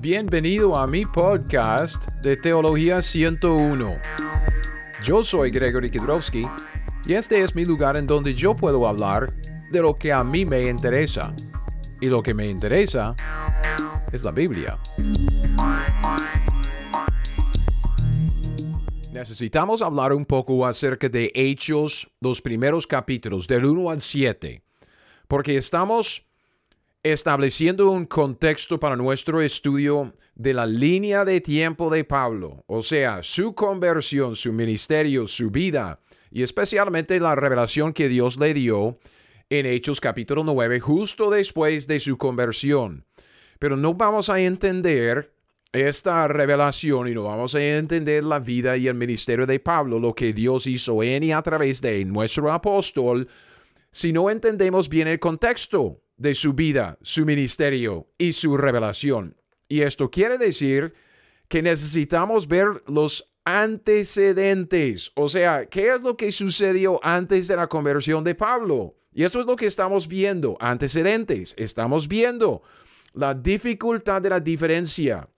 Bienvenido a mi podcast de Teología 101. Yo soy Gregory Kidrowski y este es mi lugar en donde yo puedo hablar de lo que a mí me interesa. Y lo que me interesa es la Biblia. Necesitamos hablar un poco acerca de Hechos, los primeros capítulos, del 1 al 7, porque estamos estableciendo un contexto para nuestro estudio de la línea de tiempo de Pablo, o sea, su conversión, su ministerio, su vida, y especialmente la revelación que Dios le dio en Hechos capítulo 9, justo después de su conversión. Pero no vamos a entender esta revelación y no vamos a entender la vida y el ministerio de Pablo, lo que Dios hizo en y a través de nuestro apóstol, si no entendemos bien el contexto de su vida, su ministerio y su revelación. Y esto quiere decir que necesitamos ver los antecedentes, o sea, ¿qué es lo que sucedió antes de la conversión de Pablo? Y esto es lo que estamos viendo, antecedentes, estamos viendo la dificultad de la diferencia.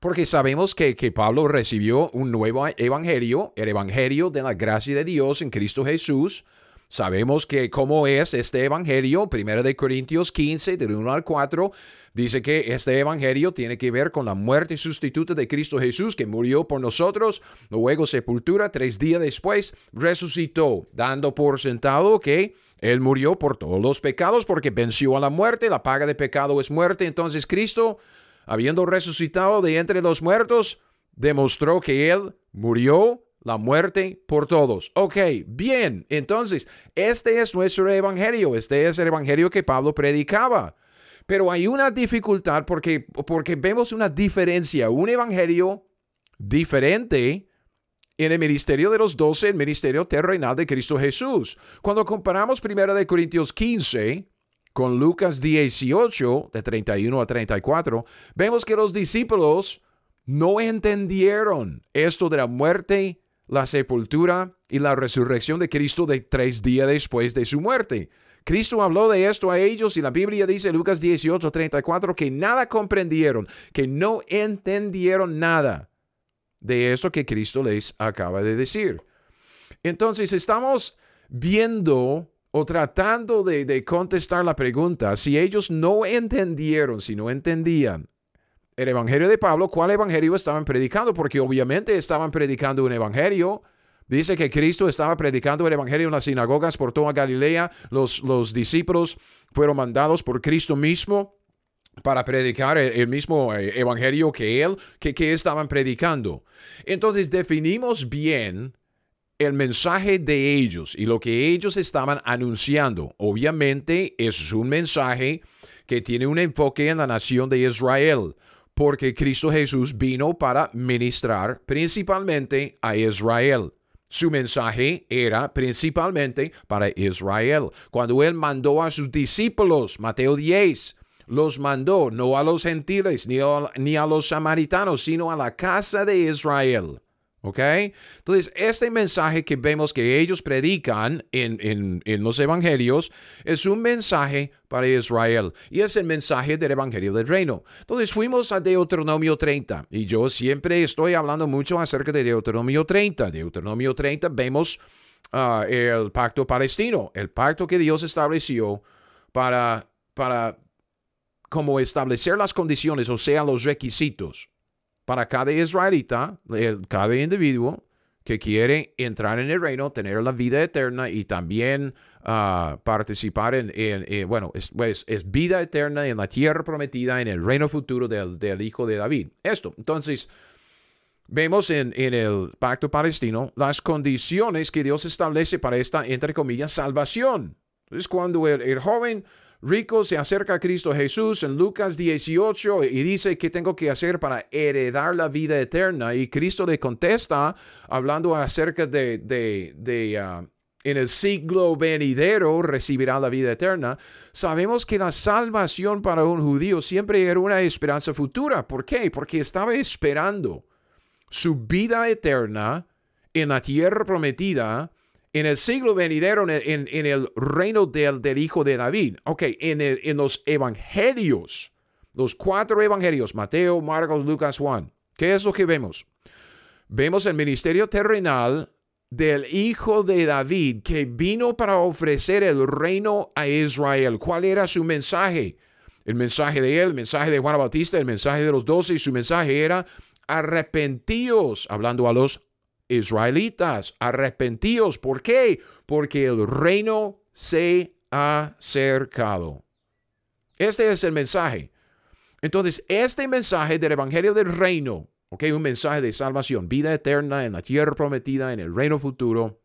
Porque sabemos que, que, Pablo recibió un nuevo evangelio, el evangelio de la gracia de Dios en Cristo Jesús, Sabemos que cómo es este evangelio, primero de Corintios 15, del 1 al 4, dice que este evangelio tiene que ver con la muerte sustituta de Cristo Jesús, que murió por nosotros, luego sepultura, tres días después resucitó, dando por sentado que él murió por todos los pecados porque venció a la muerte, la paga de pecado es muerte, entonces Cristo, habiendo resucitado de entre los muertos, demostró que él murió la muerte por todos. Ok, bien, entonces, este es nuestro evangelio, este es el evangelio que Pablo predicaba. Pero hay una dificultad porque, porque vemos una diferencia, un evangelio diferente en el ministerio de los doce, el ministerio terrenal de Cristo Jesús. Cuando comparamos 1 de Corintios 15 con Lucas 18, de 31 a 34, vemos que los discípulos no entendieron esto de la muerte la sepultura y la resurrección de Cristo de tres días después de su muerte. Cristo habló de esto a ellos y la Biblia dice Lucas 18, 34 que nada comprendieron, que no entendieron nada de esto que Cristo les acaba de decir. Entonces estamos viendo o tratando de, de contestar la pregunta, si ellos no entendieron, si no entendían el evangelio de Pablo, ¿cuál evangelio estaban predicando? Porque obviamente estaban predicando un evangelio. Dice que Cristo estaba predicando el evangelio en las sinagogas por toda Galilea. Los, los discípulos fueron mandados por Cristo mismo para predicar el, mismo eh, evangelio que él, que, que estaban predicando. Entonces definimos bien el mensaje de ellos y lo que ellos estaban anunciando. Obviamente es un mensaje que tiene un enfoque en la nación de Israel porque Cristo Jesús vino para ministrar principalmente a Israel. Su mensaje era principalmente para Israel. Cuando él mandó a sus discípulos, Mateo 10, los mandó no a los gentiles ni a, los samaritanos, sino a la casa de Israel. ¿Ok? Entonces, este mensaje que vemos que ellos predican en, los evangelios es un mensaje para Israel y es el mensaje del evangelio del reino. Entonces, fuimos a Deuteronomio 30 y yo siempre estoy hablando mucho acerca de Deuteronomio 30. Deuteronomio 30 vemos ah, el pacto palestino, el pacto que Dios estableció para, para como establecer las condiciones, o sea, los requisitos para cada israelita, cada individuo que quiere entrar en el reino, tener la vida eterna y también ah, participar en, bueno, pues, es, vida eterna en la tierra prometida, en el reino futuro del, Hijo de David. Esto, entonces, vemos en, el pacto palestino las condiciones que Dios establece para esta, entre comillas, salvación. Es cuando el joven rico se acerca a Cristo Jesús en Lucas 18 y dice, ¿qué tengo que hacer para heredar la vida eterna? Y Cristo le contesta hablando acerca de, de, uh, en el siglo venidero recibirá la vida eterna. Sabemos que la salvación para un judío siempre era una esperanza futura. ¿Por qué? Porque estaba esperando su vida eterna en la tierra prometida en el siglo venidero, en, el reino del, Hijo de David. Ok, en, los evangelios los cuatro evangelios, Mateo, Marcos, Lucas, Juan, ¿qué es lo que vemos? Vemos el ministerio terrenal del hijo de David que vino para ofrecer el reino a Israel. ¿Cuál era su mensaje? El mensaje de él, el mensaje de Juan Bautista, el mensaje de los doce y su mensaje era arrepentíos, hablando a los israelitas, arrepentíos. ¿Por qué? Porque el reino se ha acercado. Este es el mensaje. Entonces, este mensaje del Evangelio del Reino, ok, un mensaje de salvación, vida eterna en la tierra prometida, en el reino futuro,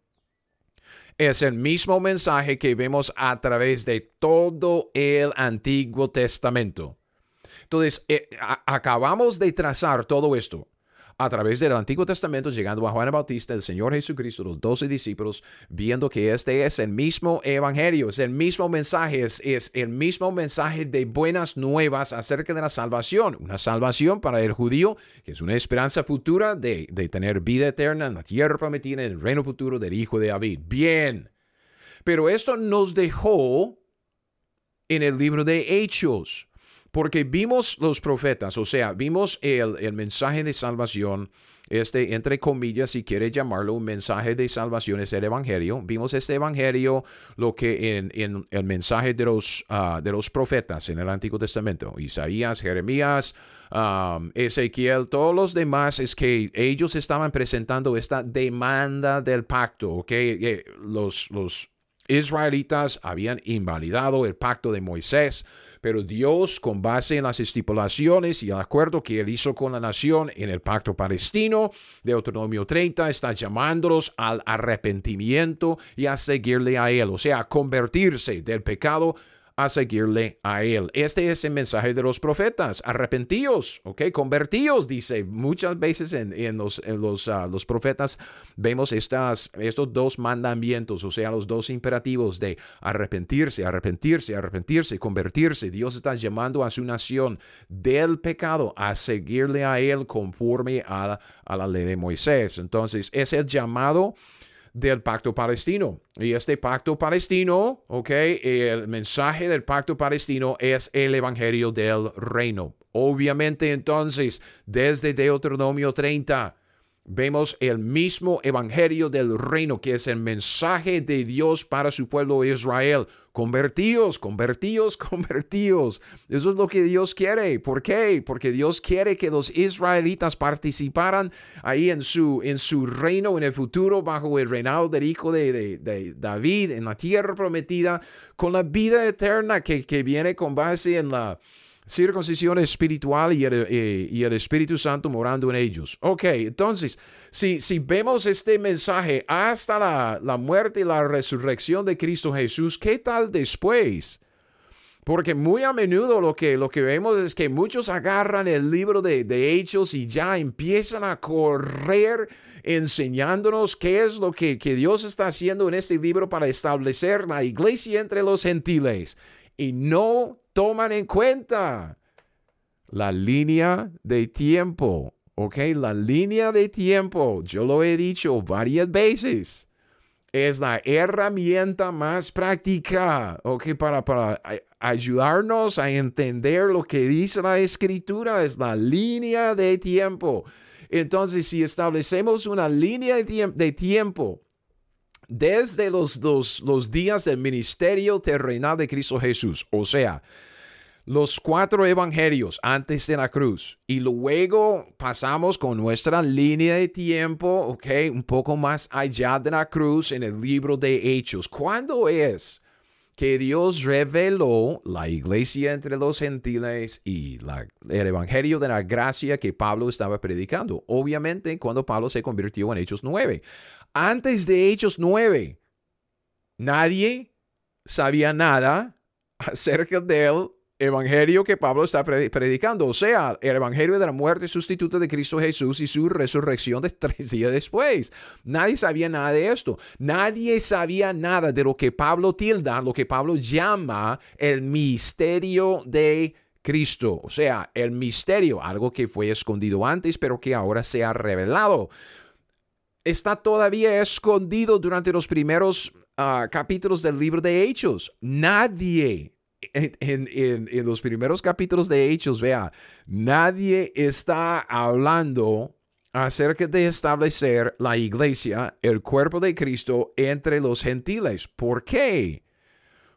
es el mismo mensaje que vemos a través de todo el Antiguo Testamento. Entonces, eh, acabamos de trazar todo esto a través del Antiguo Testamento, llegando a Juan Bautista, el Señor Jesucristo, los doce discípulos, viendo que este es el mismo evangelio, es el mismo mensaje, es, el mismo mensaje de buenas nuevas acerca de la salvación. Una salvación para el judío, que es una esperanza futura de, de tener vida eterna en la tierra prometida, en el reino futuro del Hijo de David. Bien. Pero esto nos dejó en el libro de Hechos. Porque vimos los profetas, o sea, vimos el, mensaje de salvación, este, entre comillas, si quieres llamarlo, un mensaje de salvación es el Evangelio. Vimos este Evangelio, lo que en, el mensaje de los, ah, de los profetas en el Antiguo Testamento, Isaías, Jeremías, Ezequiel, todos los demás, es que ellos estaban presentando esta demanda del pacto, ¿ok? Eh, los, los israelitas habían invalidado el pacto de Moisés pero Dios, con base en las estipulaciones y el acuerdo que él hizo con la nación en el pacto palestino, de Deuteronomio 30, está llamándolos al arrepentimiento y a seguirle a él, o sea, a convertirse del pecado a seguirle a Él. Este es el mensaje de los profetas. Arrepentíos, ¿ok? Convertíos, dice. Muchas veces en, los, los, ah, los, profetas vemos estas, estos dos mandamientos, o sea, los dos imperativos de arrepentirse, arrepentirse, arrepentirse, convertirse. Dios está llamando a su nación del pecado a seguirle a Él conforme a, a la ley de Moisés. Entonces, es el llamado del pacto palestino. Y este pacto palestino, ok, el mensaje del pacto palestino es el evangelio del reino. Obviamente entonces, desde Deuteronomio 30, vemos el mismo evangelio del reino, que es el mensaje de Dios para su pueblo Israel. Convertíos, convertíos, convertíos. Eso es lo que Dios quiere. ¿Por qué? Porque Dios quiere que los israelitas participaran ahí en su, en su reino en el futuro bajo el reinado del hijo de, de, David en la tierra prometida con la vida eterna que, que viene con base en la circuncisión espiritual y el, eh, y el, Espíritu Santo morando en ellos. Ok, entonces, si, si vemos este mensaje hasta la, la, muerte y la resurrección de Cristo Jesús, ¿qué tal después? Porque muy a menudo lo que, lo que vemos es que muchos agarran el libro de, de Hechos y ya empiezan a correr enseñándonos qué es lo que, que Dios está haciendo en este libro para establecer la iglesia entre los gentiles y no toman en cuenta la línea de tiempo. ¿Ok? La línea de tiempo, yo lo he dicho varias veces, es la herramienta más práctica, ¿ok? Para, para ayudarnos a entender lo que dice la escritura, es la línea de tiempo. Entonces, si establecemos una línea de, tiempo, desde los, los días del ministerio terrenal de Cristo Jesús, o sea, los cuatro evangelios antes de la cruz y luego pasamos con nuestra línea de tiempo, ok, un poco más allá de la cruz en el libro de Hechos. ¿Cuándo es que Dios reveló la iglesia entre los gentiles y el evangelio de la gracia que Pablo estaba predicando? Obviamente cuando Pablo se convirtió en Hechos 9 antes de Hechos 9, nadie sabía nada acerca del evangelio que Pablo está predicando, o sea, el evangelio de la muerte sustituta de Cristo Jesús y su resurrección de tres días después. Nadie sabía nada de esto. Nadie sabía nada de lo que Pablo tilda, lo que Pablo llama el misterio de Cristo, o sea, el misterio, algo que fue escondido antes, pero que ahora se ha revelado está todavía escondido durante los primeros ah, capítulos del libro de Hechos. Nadie en, los primeros capítulos de Hechos, vea, nadie está hablando acerca de establecer la iglesia, el cuerpo de Cristo, entre los gentiles. ¿Por qué?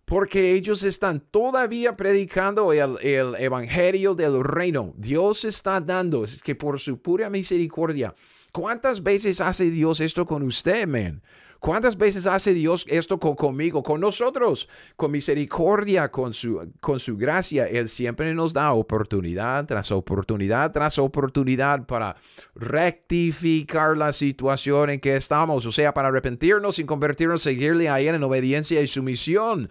Porque ellos están todavía predicando el, el evangelio del reino. Dios está dando, es que por su pura misericordia, ¿cuántas veces hace Dios esto con usted, man? ¿Cuántas veces hace Dios esto con, conmigo, con nosotros? Con misericordia, con su, con su gracia. Él siempre nos da oportunidad tras oportunidad tras oportunidad para rectificar la situación en que estamos. O sea, para arrepentirnos y convertirnos, seguirle a Él en obediencia y sumisión.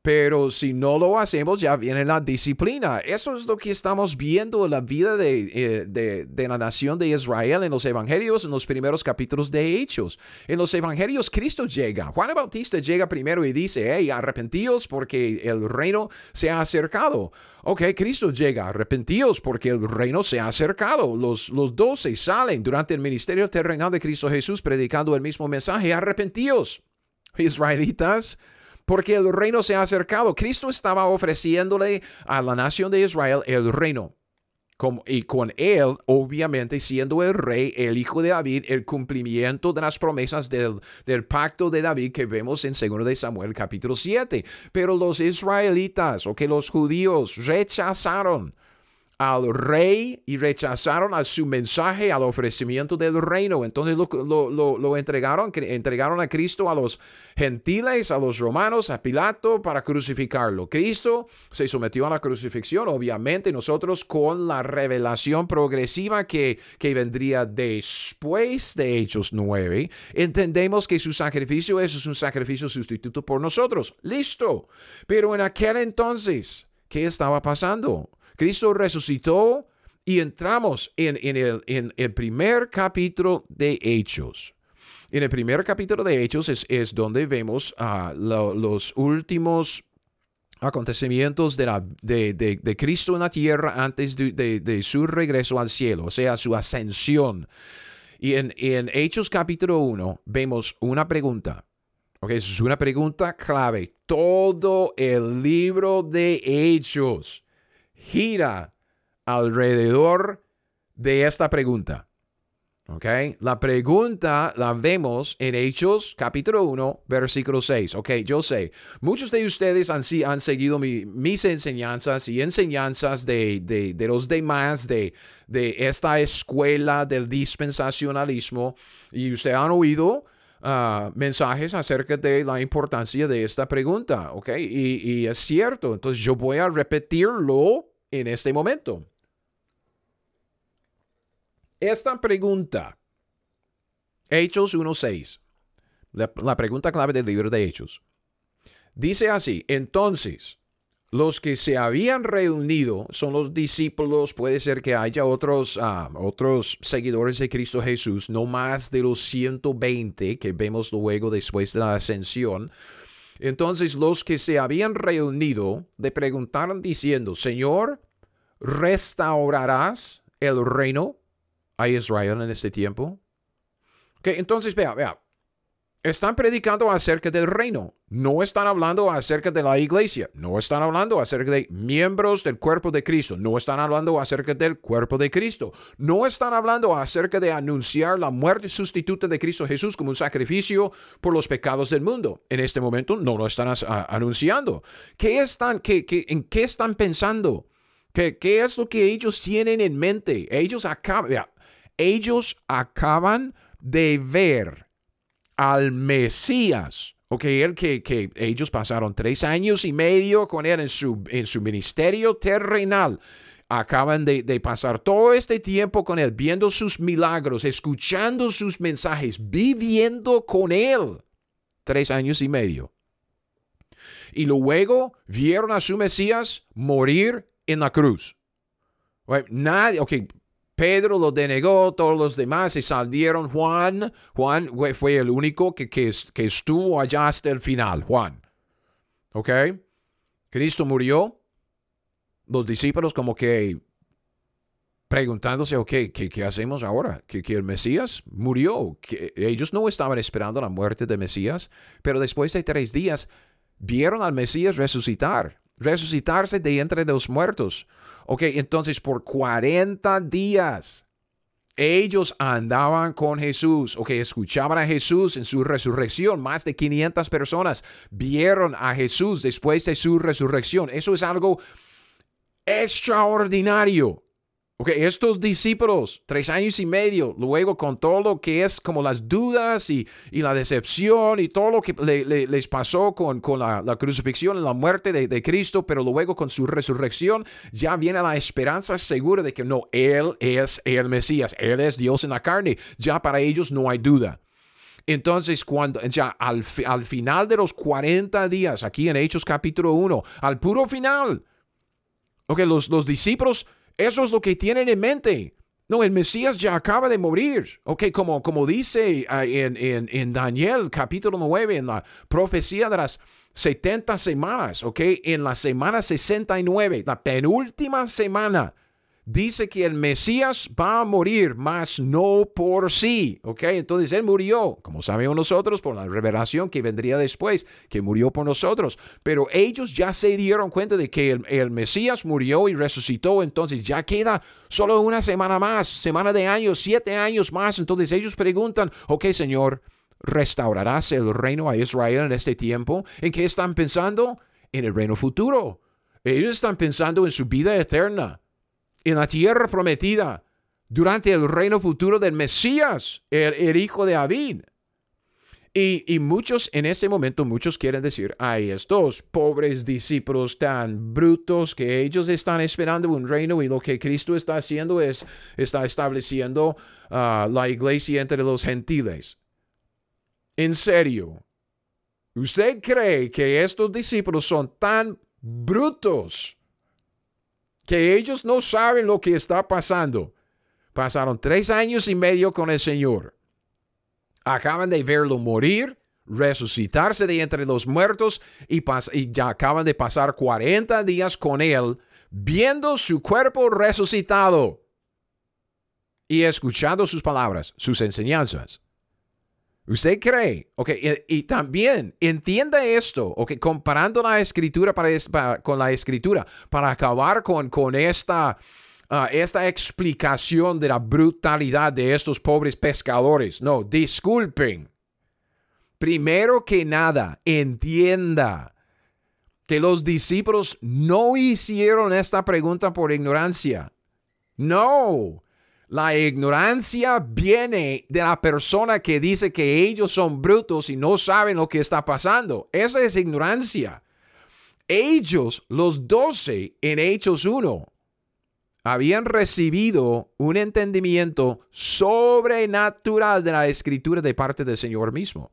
Pero si no lo hacemos, ya viene la disciplina. Eso es lo que estamos viendo en la vida eh, de, de, la nación de Israel en los evangelios, en los primeros capítulos de Hechos. En los evangelios, Cristo llega. Juan Bautista llega primero y dice, hey, arrepentíos porque el reino se ha acercado. Ok, Cristo llega, arrepentíos porque el reino se ha acercado. Los, los doce salen durante el ministerio terrenal de Cristo Jesús predicando el mismo mensaje, arrepentíos. Israelitas, porque el reino se ha acercado. Cristo estaba ofreciéndole a la nación de Israel el reino. y con él, obviamente, siendo el rey, el hijo de David, el cumplimiento de las promesas del, pacto de David que vemos en 2 de Samuel capítulo 7. Pero los israelitas o que los judíos rechazaron al rey y rechazaron a su mensaje, al ofrecimiento del reino. Entonces lo, entregaron, entregaron a Cristo a los gentiles, a los romanos, a Pilato para crucificarlo. Cristo se sometió a la crucifixión, obviamente nosotros con la revelación progresiva que, que vendría después de Hechos 9, entendemos que su sacrificio es un sacrificio sustituto por nosotros. Listo. Pero en aquel entonces, ¿qué estaba pasando? Cristo resucitó y entramos en, el, primer capítulo de Hechos. En el primer capítulo de Hechos es, donde vemos uh, los últimos acontecimientos de, la, de, Cristo en la tierra antes de, su regreso al cielo, o sea, su ascensión. Y en, Hechos capítulo 1 vemos una pregunta. Okay, es una pregunta clave. Todo el libro de Hechos gira alrededor de esta pregunta. ¿Ok? La pregunta la vemos en Hechos capítulo 1, versículo 6. Ok, yo sé, muchos de ustedes han, han seguido mis enseñanzas y enseñanzas de, de, los demás de, de esta escuela del dispensacionalismo y ustedes han oído Ah, mensajes acerca de la importancia de esta pregunta, ¿ok? Y, es cierto, entonces yo voy a repetirlo en este momento. Esta pregunta, Hechos 1.6, la, la pregunta clave del libro de Hechos, dice así, entonces, los que se habían reunido son los discípulos, puede ser que haya otros, ah, otros seguidores de Cristo Jesús, no más de los 120 que vemos luego después de la ascensión. Entonces los que se habían reunido le preguntaron diciendo, Señor, ¿restaurarás el reino a Israel en este tiempo? Que entonces vea, vea, están predicando acerca del reino. No están hablando acerca de la iglesia. No están hablando acerca de miembros del cuerpo de Cristo. No están hablando acerca del cuerpo de Cristo. No están hablando acerca de anunciar la muerte sustituta de Cristo Jesús como un sacrificio por los pecados del mundo. En este momento no lo están anunciando. ¿Qué están, qué, ¿En qué están pensando? ¿Qué, ¿Qué es lo que ellos tienen en mente? Ellos acaban, ellos acaban de ver al Mesías. Ok, que, que, ellos pasaron tres años y medio con él en su, en su ministerio terrenal. Acaban de, de, pasar todo este tiempo con él, viendo sus milagros, escuchando sus mensajes, viviendo con él. Tres años y medio. Y luego vieron a su Mesías morir en la cruz. Nadie, ok, Pedro lo denegó, todos los demás se salieron. Juan, Juan fue el único que, que, estuvo allá hasta el final, Juan. ¿Ok? Cristo murió. Los discípulos como que preguntándose, ok, ¿qué, qué hacemos ahora? ¿Que, el Mesías murió. Que ellos no estaban esperando la muerte de Mesías, pero después de tres días vieron al Mesías resucitar. Resucitarse de entre los muertos. Ok, entonces por 40 días ellos andaban con Jesús, ok, escuchaban a Jesús en su resurrección. Más de 500 personas vieron a Jesús después de su resurrección. Eso es algo extraordinario. Ok, estos discípulos, tres años y medio, luego con todo lo que es como las dudas y, la decepción y todo lo que les pasó con, con la, crucifixión y la muerte de, de, Cristo, pero luego con su resurrección, ya viene la esperanza segura de que no, Él es el Mesías, Él es Dios en la carne. Ya para ellos no hay duda. Entonces, cuando ya al, al final de los 40 días, aquí en Hechos capítulo 1, al puro final, ok, los, los discípulos eso es lo que tienen en mente. No, el Mesías ya acaba de morir. Ok, como, como dice ah, en, en, en, Daniel capítulo 9, en la profecía de las 70 semanas, ok, en la semana 69, la penúltima semana dice que el Mesías va a morir, mas no por sí. ¿Ok? Entonces Él murió, como sabemos nosotros, por la revelación que vendría después, que murió por nosotros. Pero ellos ya se dieron cuenta de que el, el Mesías murió y resucitó. Entonces ya queda solo una semana más, semana de años, siete años más. Entonces ellos preguntan, ok, Señor, ¿restaurarás el reino a Israel en este tiempo? ¿En qué están pensando? En el reino futuro. Ellos están pensando en su vida eterna en la tierra prometida durante el reino futuro del Mesías, el, hijo de David. Y, muchos en ese momento, muchos quieren decir, ay, estos pobres discípulos tan brutos que ellos están esperando un reino y lo que Cristo está haciendo es, está estableciendo ah, la iglesia entre los gentiles. En serio, ¿usted cree que estos discípulos son tan brutos que ellos no saben lo que está pasando. Pasaron tres años y medio con el Señor. Acaban de verlo morir, resucitarse de entre los muertos y, ya acaban de pasar 40 días con Él, viendo su cuerpo resucitado y escuchando sus palabras, sus enseñanzas. ¿Usted cree? Ok, y, también entienda esto, ok, comparando la escritura para, con la escritura, para acabar con, con esta, ah, esta explicación de la brutalidad de estos pobres pescadores. No, disculpen. Primero que nada, entienda que los discípulos no hicieron esta pregunta por ignorancia. No, la ignorancia viene de la persona que dice que ellos son brutos y no saben lo que está pasando. Esa es ignorancia. Ellos, los doce en Hechos 1, habían recibido un entendimiento sobrenatural de la escritura de parte del Señor mismo.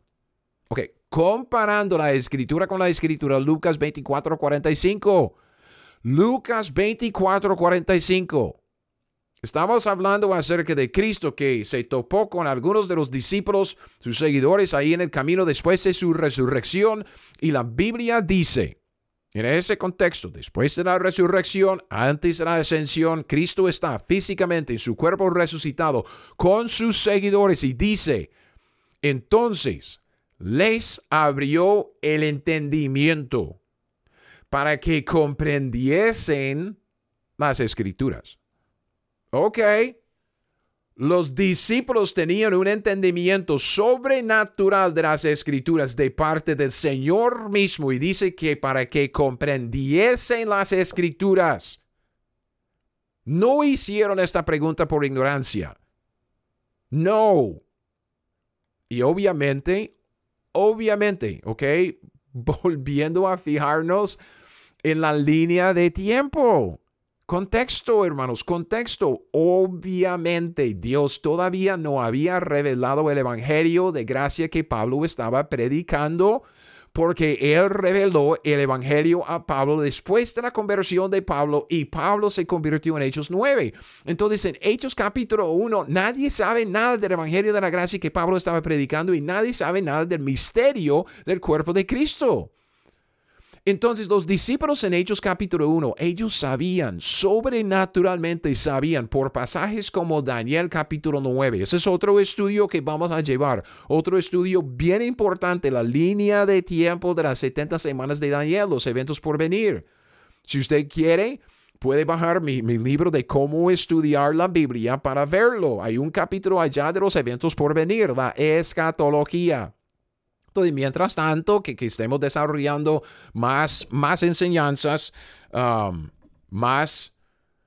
Ok, comparando la escritura con la escritura, Lucas 24, 45. Lucas 24, 45. Estamos hablando acerca de Cristo que se topó con algunos de los discípulos, sus seguidores, ahí en el camino después de su resurrección. Y la Biblia dice, en ese contexto, después de la resurrección, antes de la ascensión, Cristo está físicamente en su cuerpo resucitado con sus seguidores y dice, entonces les abrió el entendimiento para que comprendiesen las escrituras. Ok. Los discípulos tenían un entendimiento sobrenatural de las escrituras de parte del Señor mismo y dice que para que comprendiesen las escrituras, no hicieron esta pregunta por ignorancia. No. Y obviamente, obviamente, ok, volviendo a fijarnos en la línea de tiempo. Contexto, hermanos, contexto. Obviamente Dios todavía no había revelado el Evangelio de gracia que Pablo estaba predicando porque él reveló el Evangelio a Pablo después de la conversión de Pablo y Pablo se convirtió en Hechos 9. Entonces en Hechos capítulo 1 nadie sabe nada del Evangelio de la gracia que Pablo estaba predicando y nadie sabe nada del misterio del cuerpo de Cristo. Entonces los discípulos en Hechos capítulo 1, ellos sabían, sobrenaturalmente sabían por pasajes como Daniel capítulo 9. Ese es otro estudio que vamos a llevar, otro estudio bien importante, la línea de tiempo de las 70 semanas de Daniel, los eventos por venir. Si usted quiere, puede bajar mi, mi, libro de cómo estudiar la Biblia para verlo. Hay un capítulo allá de los eventos por venir, la escatología. Entonces, mientras tanto, que, estemos desarrollando más, más enseñanzas, um, más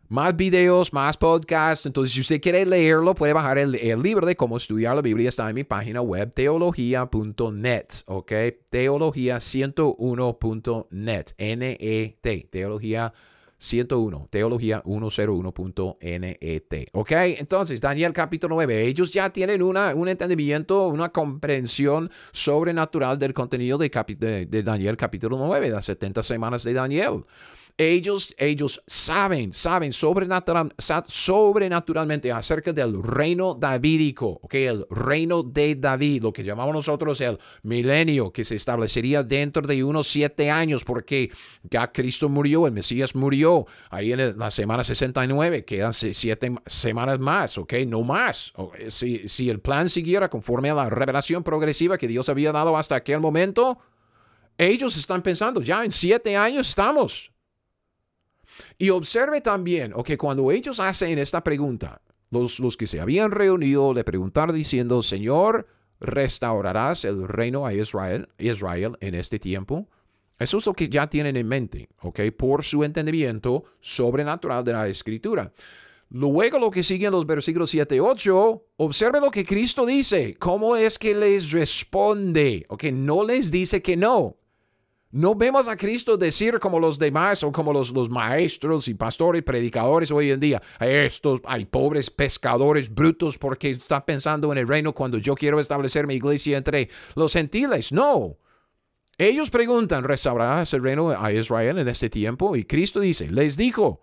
más videos, más podcasts. Entonces, si usted quiere leerlo, puede bajar el, libro de cómo estudiar la Biblia. Está en mi página web, teología.net, ¿ok? Teología101.net, N-E-T, teología 101, teología 101.net. ¿Ok? Entonces, Daniel capítulo 9, ellos ya tienen una, un entendimiento, una comprensión sobrenatural del contenido de, de, de Daniel capítulo 9, las 70 semanas de Daniel. Ellos, ellos saben, saben sobrenatural, sobrenaturalmente acerca del reino davídico, okay, el reino de David, lo que llamamos nosotros el milenio, que se establecería dentro de unos siete años, porque ya Cristo murió, el Mesías murió, ahí en la semana 69, quedan siete semanas más, ok, no más. Si, si el plan siguiera conforme a la revelación progresiva que Dios había dado hasta aquel momento, ellos están pensando, ya en siete años estamos. Y observe también, que cuando ellos hacen esta pregunta, los, los que se habían reunido le preguntaron diciendo, Señor, ¿restaurarás el reino a Israel, Israel en este tiempo? Eso es lo que ya tienen en mente, ¿ok? Por su entendimiento sobrenatural de la escritura. Luego lo que sigue en los versículos 7 y 8, observe lo que Cristo dice, cómo es que les responde, ¿ok? No les dice que no. No vemos a Cristo decir como los demás o como los, maestros y pastores, predicadores hoy en día, estos hay pobres pescadores brutos porque están pensando en el reino cuando yo quiero establecer mi iglesia entre los gentiles. No. Ellos preguntan, ¿restaurarás el reino a Israel en este tiempo? Y Cristo dice, les dijo,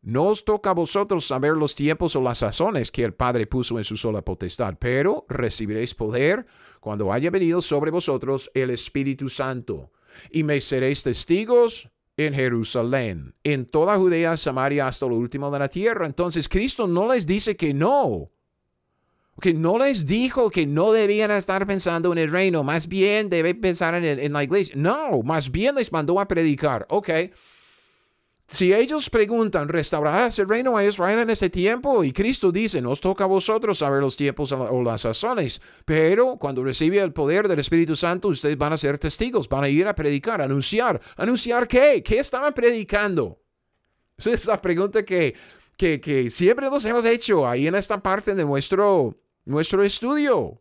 no os toca a vosotros saber los tiempos o las sazones que el Padre puso en su sola potestad, pero recibiréis poder cuando haya venido sobre vosotros el Espíritu Santo y me seréis testigos en Jerusalén, en toda Judea, Samaria, hasta lo último de la tierra. Entonces Cristo no les dice que no. Que no les dijo que no debían estar pensando en el reino, más bien deben pensar en, en la iglesia. No, más bien les mandó a predicar. Ok, si ellos preguntan, ¿restaurarás el reino a Israel en este tiempo? Y Cristo dice, nos toca a vosotros saber los tiempos o las sazones, pero cuando recibe el poder del Espíritu Santo, ustedes van a ser testigos, van a ir a predicar, anunciar. ¿Anunciar qué? ¿Qué estaban predicando? Esa es la pregunta que, que, que siempre nos hemos hecho ahí en esta parte de nuestro, nuestro estudio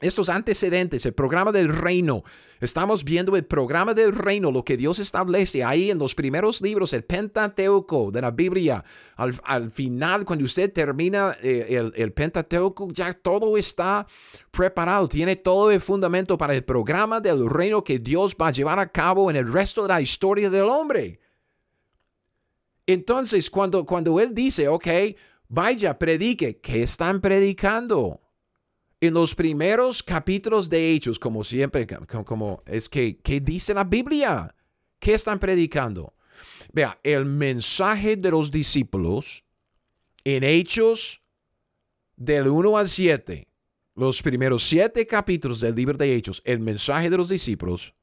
estos antecedentes, el programa del reino. Estamos viendo el programa del reino, lo que Dios establece ahí en los primeros libros, el Pentateuco de la Biblia. Al, final, cuando usted termina eh, el, Pentateuco, ya todo está preparado, tiene todo el fundamento para el programa del reino que Dios va a llevar a cabo en el resto de la historia del hombre. Entonces, cuando, cuando Él dice, ok, vaya, predique, ¿qué están predicando? En los primeros capítulos de Hechos, como siempre, como, es que, ¿qué dice la Biblia? ¿Qué están predicando? Vea, el mensaje de los discípulos en Hechos del 1 al 7, los primeros siete capítulos del libro de Hechos, el mensaje de los discípulos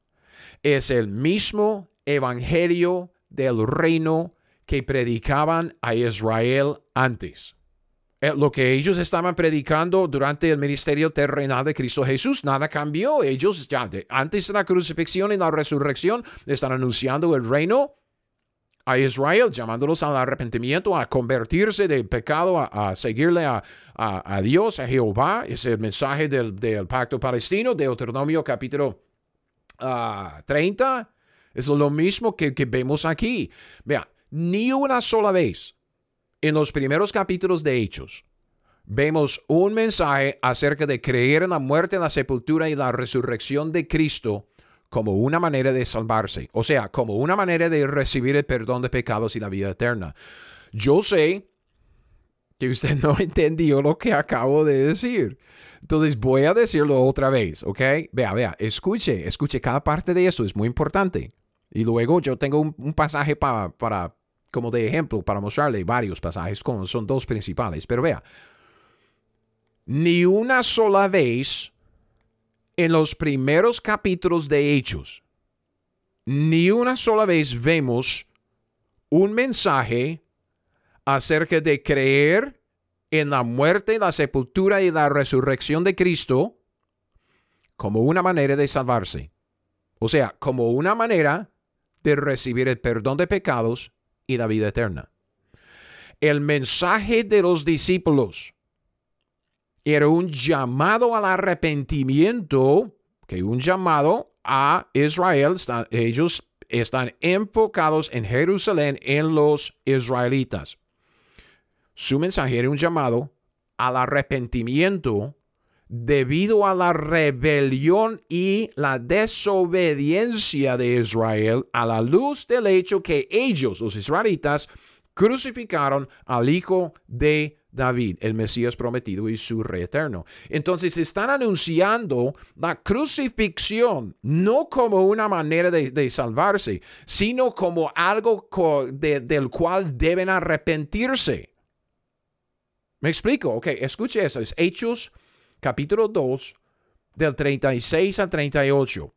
es el mismo evangelio del reino que predicaban a Israel antes. Eh, lo que ellos estaban predicando durante el ministerio terrenal de Cristo Jesús, nada cambió. Ellos ya antes de la crucifixión y la resurrección están anunciando el reino a Israel, llamándolos al arrepentimiento, a convertirse del pecado, a, seguirle a, a, Dios, a Jehová. Es el mensaje del, pacto palestino, Deuteronomio capítulo 30. Ah, es lo mismo que, que vemos aquí. Vea, ni una sola vez en los primeros capítulos de Hechos, vemos un mensaje acerca de creer en la muerte, la sepultura y la resurrección de Cristo como una manera de salvarse, o sea, como una manera de recibir el perdón de pecados y la vida eterna. Yo sé que usted no entendió lo que acabo de decir. Entonces voy a decirlo otra vez, ¿ok? Vea, vea, escuche, escuche cada parte de esto, es muy importante. Y luego yo tengo un, pasaje para como de ejemplo para mostrarle varios pasajes, como son dos principales. Pero vea, ni una sola vez en los primeros capítulos de Hechos, ni una sola vez vemos un mensaje acerca de creer en la muerte, la sepultura y la resurrección de Cristo como una manera de salvarse. O sea, como una manera de recibir el perdón de pecados y la vida eterna. El mensaje de los discípulos era un llamado al arrepentimiento, que un llamado a Israel, ellos están enfocados en Jerusalén, en los israelitas. Su mensaje era un llamado al arrepentimiento debido a la rebelión y la desobediencia de Israel a la luz del hecho que ellos, los israelitas, crucificaron al hijo de David, el Mesías prometido y su rey eterno. Entonces están anunciando la crucifixión no como una manera de, salvarse, sino como algo del cual deben arrepentirse. ¿Me explico? Ok, escuche eso. Es Hechos capítulo 2 del 36 al 38.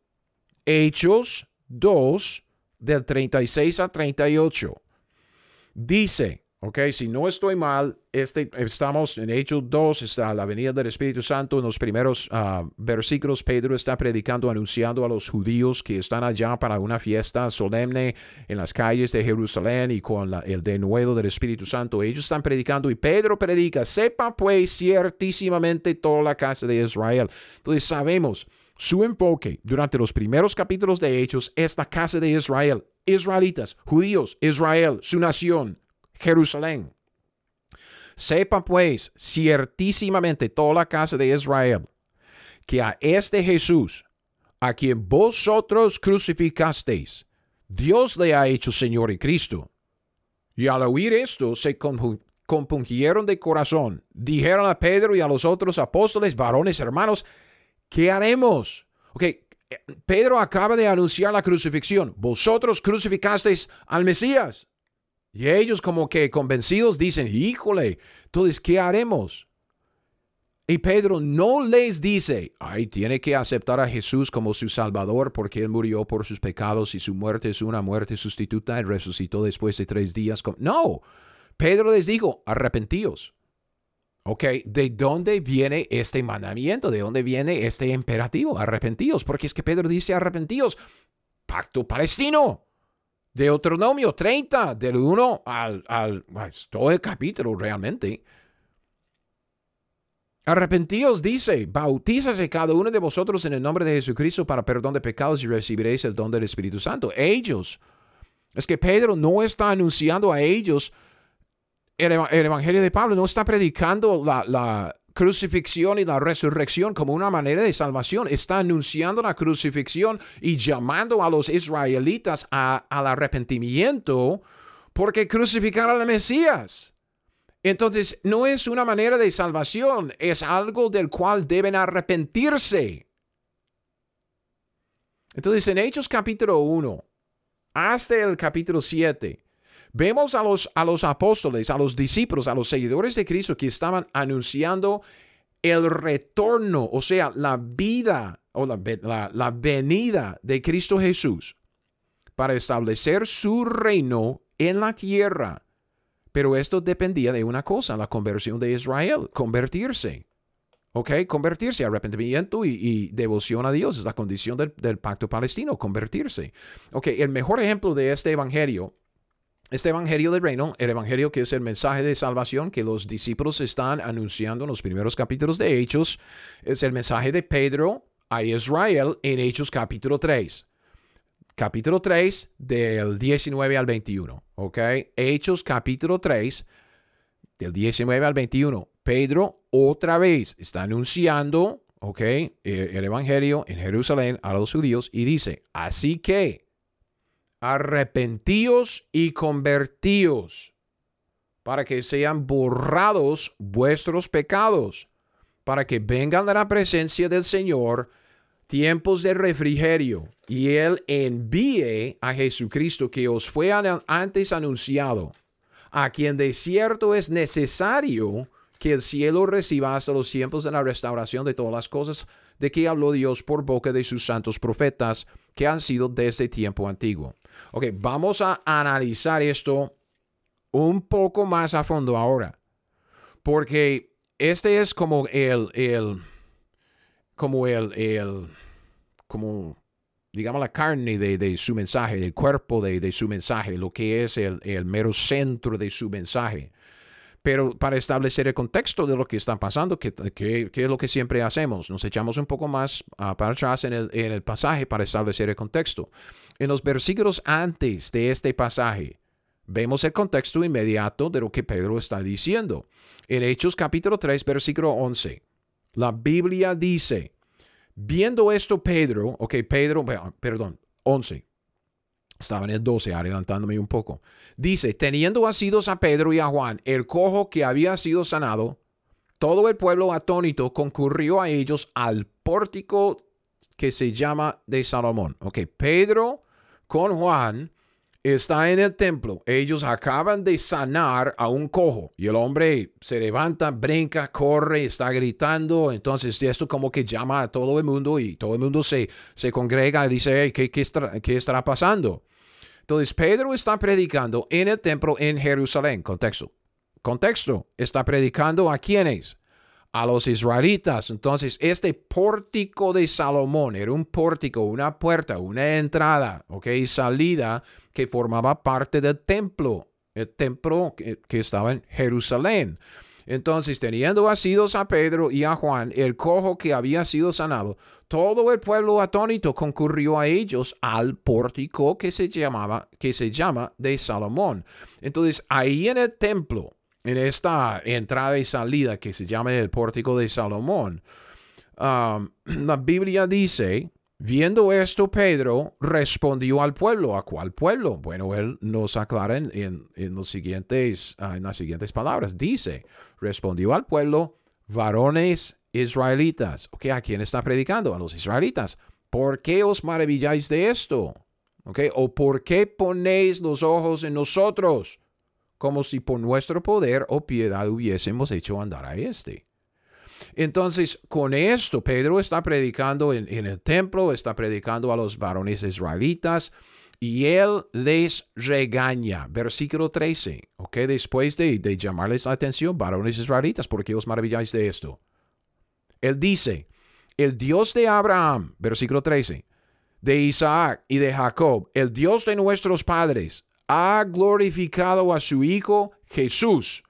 Hechos 2 del 36 al 38. Dice, Ok, si no estoy mal, este, estamos en Hechos 2, está la venida del Espíritu Santo. En los primeros ah, versículos, Pedro está predicando, anunciando a los judíos que están allá para una fiesta solemne en las calles de Jerusalén y con el denuedo del Espíritu Santo. Ellos están predicando y Pedro predica, sepa pues ciertísimamente toda la casa de Israel. Entonces sabemos, su enfoque durante los primeros capítulos de Hechos es la casa de Israel, israelitas, judíos, Israel, su nación, Jerusalén. Sepa pues ciertísimamente toda la casa de Israel que a este Jesús, a quien vosotros crucificasteis, Dios le ha hecho Señor y Cristo. Y al oír esto se compungieron de corazón. Dijeron a Pedro y a los otros apóstoles, varones, hermanos, ¿qué haremos? Ok, Pedro acaba de anunciar la crucifixión. Vosotros crucificasteis al Mesías. Y ellos como que convencidos dicen, híjole, entonces, ¿qué haremos? Y Pedro no les dice, ay, tiene que aceptar a Jesús como su Salvador porque Él murió por sus pecados y su muerte es una muerte sustituta y resucitó después de tres días. No, Pedro les dijo, arrepentíos. ¿Ok? ¿De dónde viene este mandamiento? ¿De dónde viene este imperativo? Arrepentíos. Porque es que Pedro dice arrepentíos. Pacto palestino. Deuteronomio 30, del 1 al, al todo el capítulo realmente. Arrepentíos, dice, bautízase cada uno de vosotros en el nombre de Jesucristo para perdón de pecados y recibiréis el don del Espíritu Santo. Ellos, es que Pedro no está anunciando a ellos el, Evangelio de Pablo, no está predicando la, la, crucifixión y la resurrección como una manera de salvación. Está anunciando la crucifixión y llamando a los israelitas al arrepentimiento porque crucificaron al Mesías. Entonces, no es una manera de salvación, es algo del cual deben arrepentirse. Entonces, en Hechos capítulo 1 hasta el capítulo 7, Vemos a los, a los apóstoles, a los discípulos, a los seguidores de Cristo que estaban anunciando el retorno, o sea, la vida o la, la, venida de Cristo Jesús para establecer su reino en la tierra. Pero esto dependía de una cosa, la conversión de Israel, convertirse. ¿Ok? Convertirse, arrepentimiento y, devoción a Dios es la condición del, del, pacto palestino, convertirse. Ok, el mejor ejemplo de este evangelio este evangelio del reino, el evangelio que es el mensaje de salvación que los discípulos están anunciando en los primeros capítulos de Hechos, es el mensaje de Pedro a Israel en Hechos capítulo 3. Capítulo 3 del 19 al 21, ¿ok? Hechos capítulo 3 del 19 al 21. Pedro otra vez está anunciando, ¿ok? Eh, el evangelio en Jerusalén a los judíos y dice, así que arrepentíos y convertíos, para que sean borrados vuestros pecados, para que vengan a la presencia del Señor tiempos de refrigerio, y Él envíe a Jesucristo que os fue antes anunciado, a quien de cierto es necesario que el cielo reciba hasta los tiempos de la restauración de todas las cosas de que habló Dios por boca de sus santos profetas que han sido desde tiempo antiguo. Ok, vamos a analizar esto un poco más a fondo ahora, porque este es como el, el como el, el, como digamos, la carne de, su mensaje, el cuerpo de, su mensaje, lo que es el, mero centro de su mensaje. Pero para establecer el contexto de lo que está pasando, que, es lo que siempre hacemos, nos echamos un poco más uh, para atrás en el, en el pasaje para establecer el contexto. En los versículos antes de este pasaje, vemos el contexto inmediato de lo que Pedro está diciendo. En Hechos capítulo 3, versículo 11, la Biblia dice, Viendo esto, Pedro, ok, Pedro, perdón, 11. Estaba en el 12, adelantándome un poco. Dice, teniendo asidos a Pedro y a Juan, el cojo que había sido sanado, todo el pueblo atónito concurrió a ellos al pórtico que se llama de Salomón. Ok, Pedro con Juan está en el templo. Ellos acaban de sanar a un cojo y el hombre se levanta, brinca, corre, está gritando. Entonces esto como que llama a todo el mundo y todo el mundo se, se congrega y dice, ¿qué, qué, ¿qué estará pasando? Entonces Pedro está predicando en el templo en Jerusalén. Contexto. Contexto. Está predicando a quienes? a los israelitas. Entonces, este pórtico de Salomón era un pórtico, una puerta, una entrada, ¿ok? Salida que formaba parte del templo, el templo que, estaba en Jerusalén. Entonces, teniendo asidos a Pedro y a Juan, el cojo que había sido sanado, todo el pueblo atónito concurrió a ellos al pórtico que se llamaba, que se llama de Salomón. Entonces, ahí en el templo, en esta entrada y salida que se llama el pórtico de Salomón, la Biblia dice, viendo esto, Pedro respondió al pueblo. ¿A cuál pueblo? Bueno, él nos aclara en, siguientes, ah, en las siguientes palabras. Dice, respondió al pueblo, varones israelitas. ¿A quién está predicando? A los israelitas. ¿Por qué os maravilláis de esto? ¿O por qué ponéis los ojos en nosotros? como si por nuestro poder o piedad hubiésemos hecho andar a este. Entonces, con esto, Pedro está predicando en, el templo, está predicando a los varones israelitas y él les regaña. Versículo 13, ¿ok? Después de, llamarles la atención, varones israelitas, ¿por qué os maravilláis de esto? Él dice, el Dios de Abraham, versículo 13, de Isaac y de Jacob, el Dios de nuestros padres, ha glorificado a su Hijo Jesús,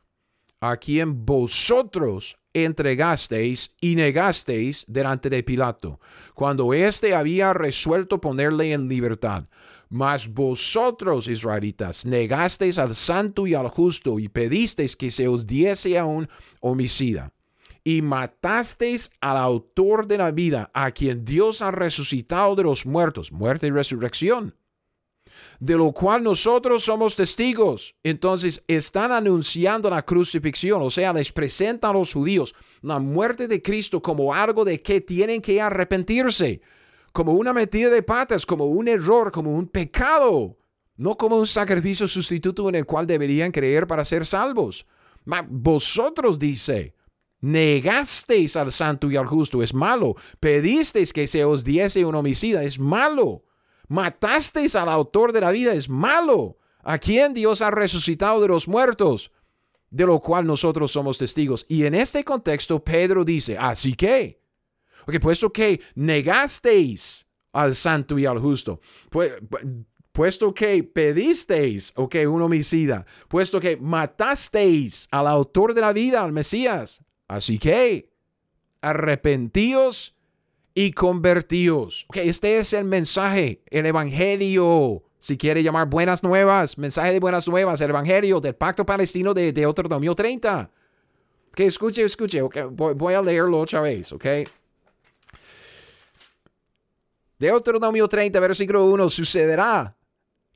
a quien vosotros entregasteis y negasteis delante de Pilato, cuando éste había resuelto ponerle en libertad. Mas vosotros, israelitas, negasteis al santo y al justo y pedisteis que se os diese a un homicida. Y matasteis al autor de la vida, a quien Dios ha resucitado de los muertos, muerte y resurrección de lo cual nosotros somos testigos. Entonces están anunciando la crucifixión, o sea, les presentan a los judíos la muerte de Cristo como algo de que tienen que arrepentirse, como una metida de patas, como un error, como un pecado, no como un sacrificio sustituto en el cual deberían creer para ser salvos. vosotros dice, negasteis al santo y al justo, es malo. Pedisteis que se os diese un homicida, es malo. Matasteis al autor de la vida, es malo. A quien Dios ha resucitado de los muertos, de lo cual nosotros somos testigos. Y en este contexto, Pedro dice, así que, porque puesto que negasteis al santo y al justo, puesto que pedisteis, ok, un homicida, puesto que matasteis al autor de la vida, al Mesías, así que arrepentíos y convertíos. Okay, este es el mensaje, el evangelio. Si quiere llamar buenas nuevas, mensaje de buenas nuevas, el evangelio del pacto palestino de Deuteronomio 30. Que escuche, escuche. Okay, voy, a leerlo otra vez, ¿ok? Deuteronomio 30, versículo 1, sucederá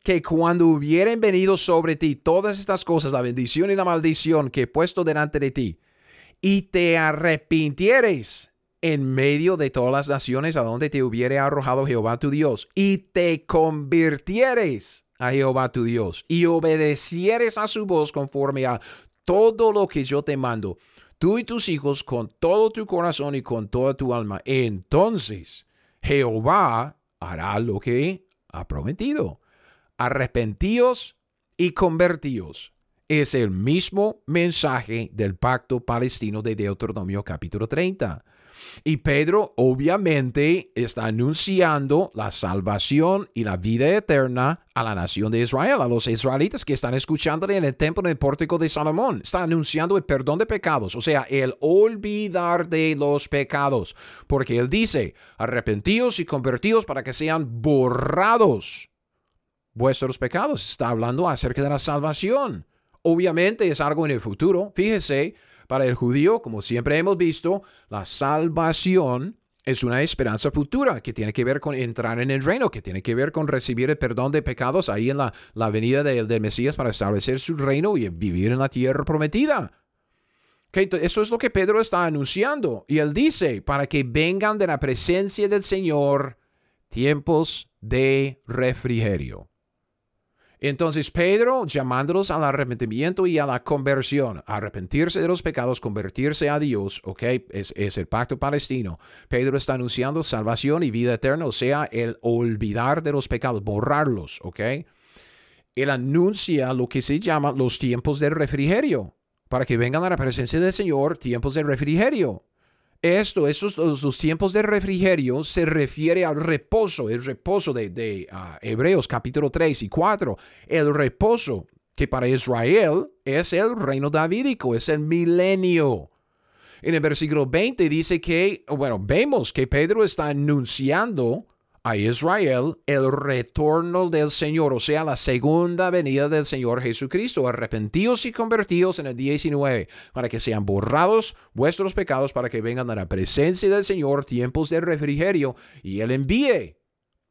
que cuando hubieren venido sobre ti todas estas cosas, la bendición y la maldición que he puesto delante de ti, y te arrepintieres en medio de todas las naciones a donde te hubiere arrojado Jehová tu Dios, y te convirtieres a Jehová tu Dios, y obedecieres a su voz conforme a todo lo que yo te mando, tú y tus hijos con todo tu corazón y con toda tu alma. Entonces Jehová hará lo que ha prometido. Arrepentíos y convertíos. Es el mismo mensaje del pacto palestino de Deuteronomio capítulo 30. Y Pedro obviamente está anunciando la salvación y la vida eterna a la nación de Israel, a los israelitas que están escuchándole en el templo del pórtico de Salomón. Está anunciando el perdón de pecados, o sea, el olvidar de los pecados. Porque él dice, arrepentíos y convertidos para que sean borrados vuestros pecados. Está hablando acerca de la salvación. Obviamente es algo en el futuro. Fíjese, para el judío, como siempre hemos visto, la salvación es una esperanza futura que tiene que ver con entrar en el reino, que tiene que ver con recibir el perdón de pecados ahí en la, la venida del Mesías para establecer su reino y vivir en la tierra prometida. Eso es lo que Pedro está anunciando. Y él dice, para que vengan de la presencia del Señor tiempos de refrigerio. Entonces Pedro llamándolos al arrepentimiento y a la conversión, arrepentirse de los pecados, convertirse a Dios, ¿ok? Es, el pacto palestino. Pedro está anunciando salvación y vida eterna, o sea, el olvidar de los pecados, borrarlos, ¿ok? Él anuncia lo que se llama los tiempos del refrigerio, para que vengan a la presencia del Señor, tiempos de refrigerio. Esto, estos los, tiempos de refrigerio se refiere al reposo, el reposo de, ah, Hebreos capítulo 3 y 4, el reposo que para Israel es el reino davídico, es el milenio. En el versículo 20 dice que, bueno, vemos que Pedro está anunciando a Israel el retorno del Señor, o sea, la segunda venida del Señor Jesucristo. Arrepentidos y convertidos en el 19, para que sean borrados vuestros pecados, para que vengan a la presencia del Señor tiempos de refrigerio, y Él envíe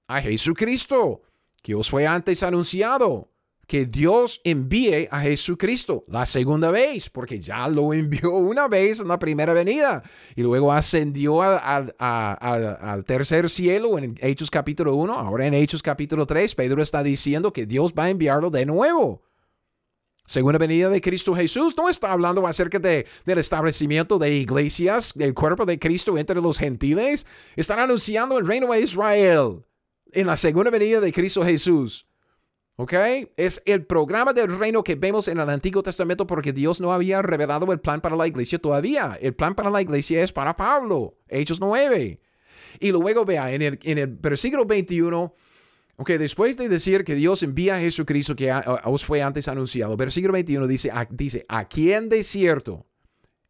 a Jesucristo, que os fue antes anunciado que Dios envíe a Jesucristo la segunda vez, porque ya lo envió una vez en la primera venida y luego ascendió al tercer cielo en Hechos capítulo 1, ahora en Hechos capítulo 3, Pedro está diciendo que Dios va a enviarlo de nuevo. Segunda venida de Cristo Jesús no está hablando acerca de, del establecimiento de iglesias, del cuerpo de Cristo entre los gentiles. Están anunciando el reino de Israel en la segunda venida de Cristo Jesús. ¿Ok? Es el programa del reino que vemos en el Antiguo Testamento porque Dios no había revelado el plan para la iglesia todavía. El plan para la iglesia es para Pablo, Hechos 9. Y luego vea, en el, en el versículo 21, ok, después de decir que Dios envía a Jesucristo que os fue antes anunciado, versículo 21 dice, dice, aquí en desierto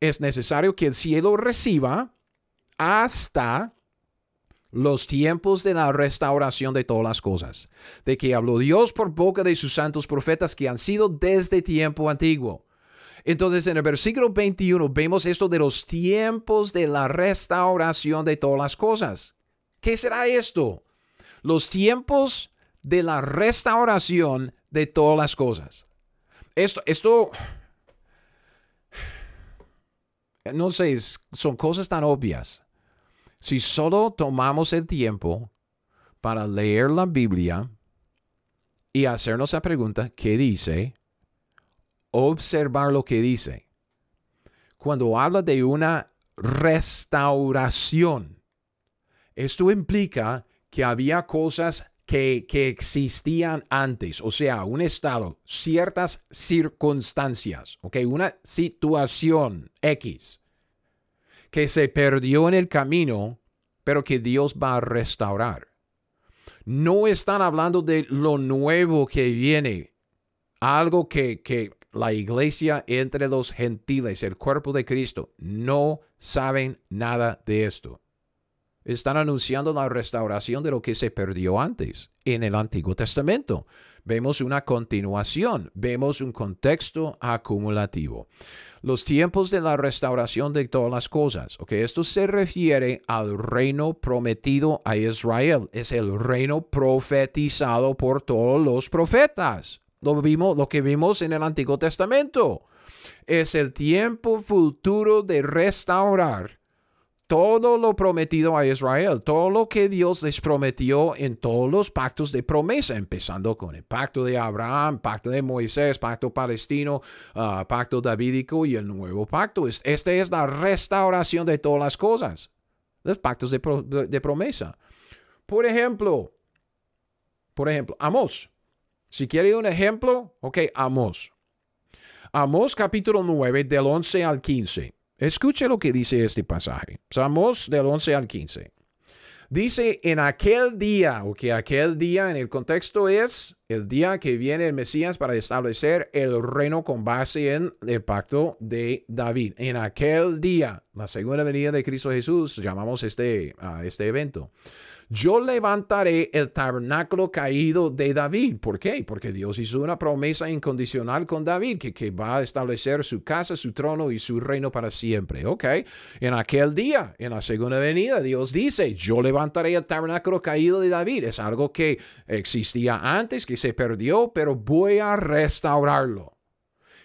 es necesario que el cielo reciba hasta los tiempos de la restauración de todas las cosas, de que habló Dios por boca de sus santos profetas que han sido desde tiempo antiguo. Entonces en el versículo 21 vemos esto de los tiempos de la restauración de todas las cosas. ¿Qué será esto? Los tiempos de la restauración de todas las cosas. Esto, esto, no sé, son cosas tan obvias. Si solo tomamos el tiempo para leer la Biblia y hacernos la pregunta, ¿qué dice? Observar lo que dice. Cuando habla de una restauración, esto implica que había cosas que, que, existían antes, o sea, un estado, ciertas circunstancias, ¿ok? Una situación X que se perdió en el camino, pero que Dios va a restaurar. No están hablando de lo nuevo que viene, algo que, que la iglesia entre los gentiles, el cuerpo de Cristo, no saben nada de esto. Están anunciando la restauración de lo que se perdió antes en el Antiguo Testamento. Vemos una continuación, vemos un contexto acumulativo. Los tiempos de la restauración de todas las cosas. Okay, esto se refiere al reino prometido a Israel. Es el reino profetizado por todos los profetas. Lo, vimos, lo que vimos en el Antiguo Testamento. Es el tiempo futuro de restaurar todo lo prometido a Israel, todo lo que Dios les prometió en todos los pactos de promesa, empezando con el pacto de Abraham, pacto de Moisés, pacto palestino, ah, pacto davídico y el nuevo pacto. Esta es la restauración de todas las cosas, los pactos de, de promesa. Por ejemplo, por ejemplo, Amos. Si quiere un ejemplo, ok, Amos. Amos capítulo 9 del 11 al 15. Escuche lo que dice este pasaje. Amos del 11 al 15. Dice, en aquel día, o que aquel día en el contexto es el día que viene el Mesías para establecer el reino con base en el pacto de David. En aquel día, la segunda venida de Cristo Jesús, llamamos este, a este evento yo levantaré el tabernáculo caído de David. ¿Por qué? Porque Dios hizo una promesa incondicional con David, que, va a establecer su casa, su trono y su reino para siempre. ¿Ok? En aquel día, en la segunda venida, Dios dice, yo levantaré el tabernáculo caído de David. Es algo que existía antes, que se perdió, pero voy a restaurarlo.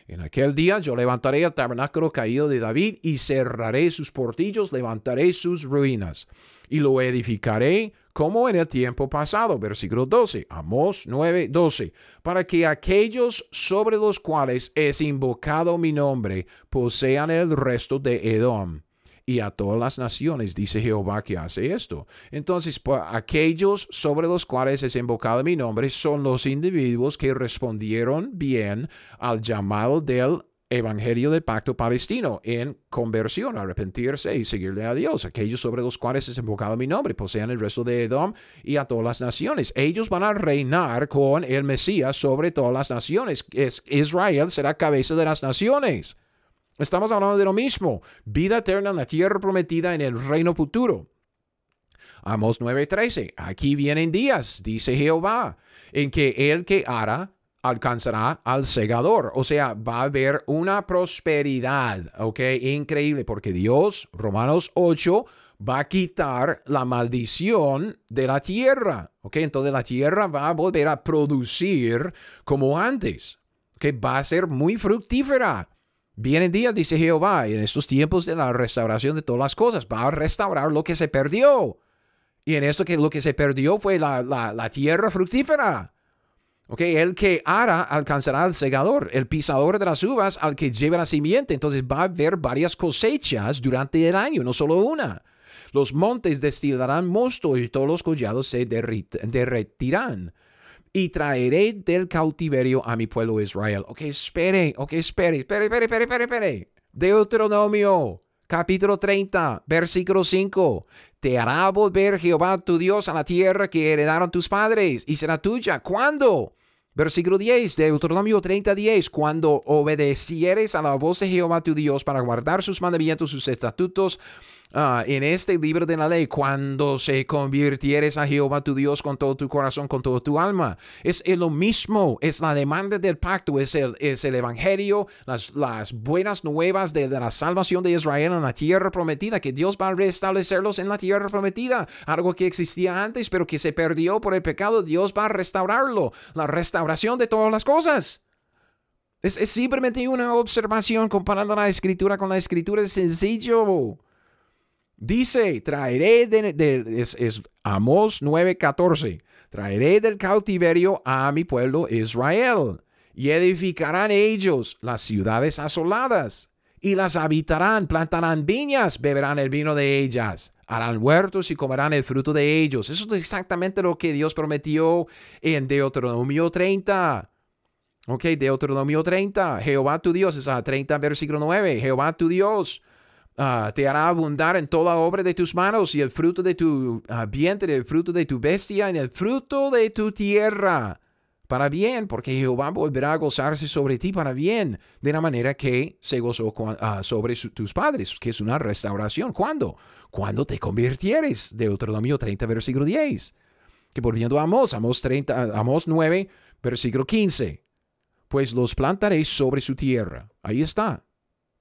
En aquel día yo levantaré el tabernáculo caído de David y cerraré sus portillos, levantaré sus ruinas y lo edificaré como en el tiempo pasado. Versículo 12, Amos 9, 12, para que aquellos sobre los cuales es invocado mi nombre posean el resto de Edom. Y a todas las naciones, dice Jehová, que hace esto. Entonces, aquellos sobre los cuales es invocado mi nombre son los individuos que respondieron bien al llamado del evangelio del pacto palestino en conversión, arrepentirse y seguirle a Dios. Aquellos sobre los cuales es invocado mi nombre posean el resto de Edom y a todas las naciones. Ellos van a reinar con el Mesías sobre todas las naciones. Es, Israel será cabeza de las naciones. Estamos hablando de lo mismo. Vida eterna en la tierra prometida en el reino futuro. Amos 9:13. Aquí vienen días, dice Jehová, en que el que hará alcanzará al segador. O sea, va a haber una prosperidad, ¿ok? Increíble, porque Dios, Romanos 8, va a quitar la maldición de la tierra, ¿ok? Entonces la tierra va a volver a producir como antes, que va a ser muy fructífera. Vienen días, dice Jehová, en estos tiempos de la restauración de todas las cosas, va a restaurar lo que se perdió. Y en esto que lo que se perdió fue la, la tierra fructífera. Okay, el que ara alcanzará al segador, el pisador de las uvas al que lleva la simiente. Entonces va a haber varias cosechas durante el año, no solo una. Los montes destilarán mosto y todos los collados se derretirán. Y traeré del cautiverio a mi pueblo Israel. Ok, espere, ok, espere, espere, espere, espere, espere, espere. Deuteronomio, capítulo 30, versículo 5. Te hará volver Jehová tu Dios a la tierra que heredaron tus padres y será tuya. ¿Cuándo? Versículo 10 de Deuteronomio 30, 10. Cuando obedecieres a la voz de Jehová tu Dios para guardar sus mandamientos, sus estatutos, Ah, en este libro de la ley, cuando se convirtieres a Jehová tu Dios con todo tu corazón, con toda tu alma. Es, lo mismo, es la demanda del pacto, es el, es el evangelio, las, las buenas nuevas de, de, la salvación de Israel en la tierra prometida, que Dios va a restablecerlos en la tierra prometida, algo que existía antes, pero que se perdió por el pecado, Dios va a restaurarlo, la restauración de todas las cosas. Es, es simplemente una observación comparando la escritura con la escritura, es sencillo. Dice, traeré de, es, es 9:14, traeré del cautiverio a mi pueblo Israel, y edificarán ellos las ciudades asoladas, y las habitarán, plantarán viñas, beberán el vino de ellas, harán huertos y comerán el fruto de ellos. Eso es exactamente lo que Dios prometió en Deuteronomio 30. Ok, Deuteronomio 30, Jehová tu Dios, es a 30 versículo 9, Jehová tu Dios Ah, te hará abundar en toda obra de tus manos y el fruto de tu uh, vientre, el fruto de tu bestia, en el fruto de tu tierra, para bien, porque Jehová volverá a gozarse sobre ti para bien, de la manera que se gozó ah, sobre tus padres, que es una restauración. ¿Cuándo? Cuando te convirtieres. Deuteronomio 30, versículo 10. Que volviendo a Amos, Amos, 30, Amos 9, versículo 15. Pues los plantaréis sobre su tierra. Ahí está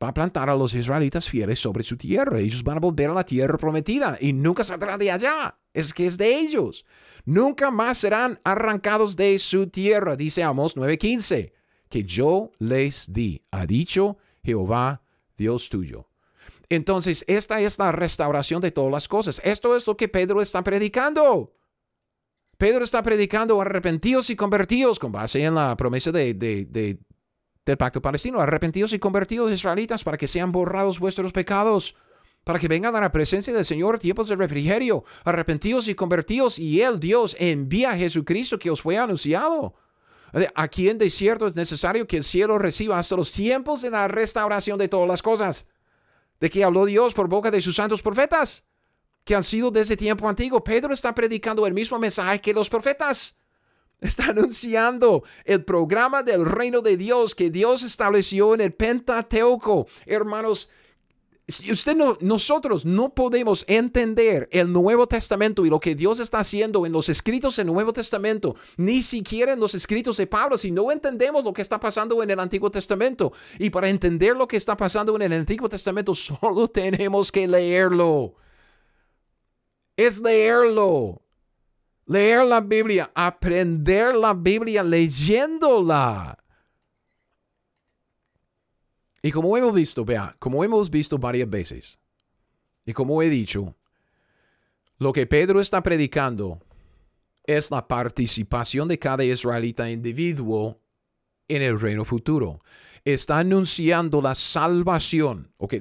va a plantar a los israelitas fieles sobre su tierra. Ellos van a volver a la tierra prometida y nunca saldrán de allá. Es que es de ellos. Nunca más serán arrancados de su tierra, dice Amos 9:15, que yo les di, ha dicho Jehová, Dios tuyo. Entonces, esta es la restauración de todas las cosas. Esto es lo que Pedro está predicando. Pedro está predicando arrepentidos y convertidos con base en la promesa de, del pacto palestino. Arrepentidos y convertidos israelitas para que sean borrados vuestros pecados para que vengan a la presencia del Señor tiempos de refrigerio, arrepentidos y convertidos, y Él, Dios, envía a Jesucristo que os fue anunciado. Aquí en desierto es necesario que el cielo reciba hasta los tiempos de la restauración de todas las cosas, de que habló Dios por boca de sus santos profetas, que han sido desde tiempo antiguo. Pedro está predicando el mismo mensaje que los profetas. Está anunciando el programa del reino de Dios que Dios estableció en el Pentateuco. Hermanos, Usted no, nosotros no podemos entender el Nuevo Testamento y lo que Dios está haciendo en los escritos del Nuevo Testamento, ni siquiera en los escritos de Pablo, si no entendemos lo que está pasando en el Antiguo Testamento. Y para entender lo que está pasando en el Antiguo Testamento, solo tenemos que leerlo. Es leerlo. Leer la Biblia, aprender la Biblia leyéndola. Y como hemos visto, vea, como hemos visto varias veces, y como he dicho, lo que Pedro está predicando es la participación de cada israelita individuo en el reino futuro. Está anunciando la salvación, okay,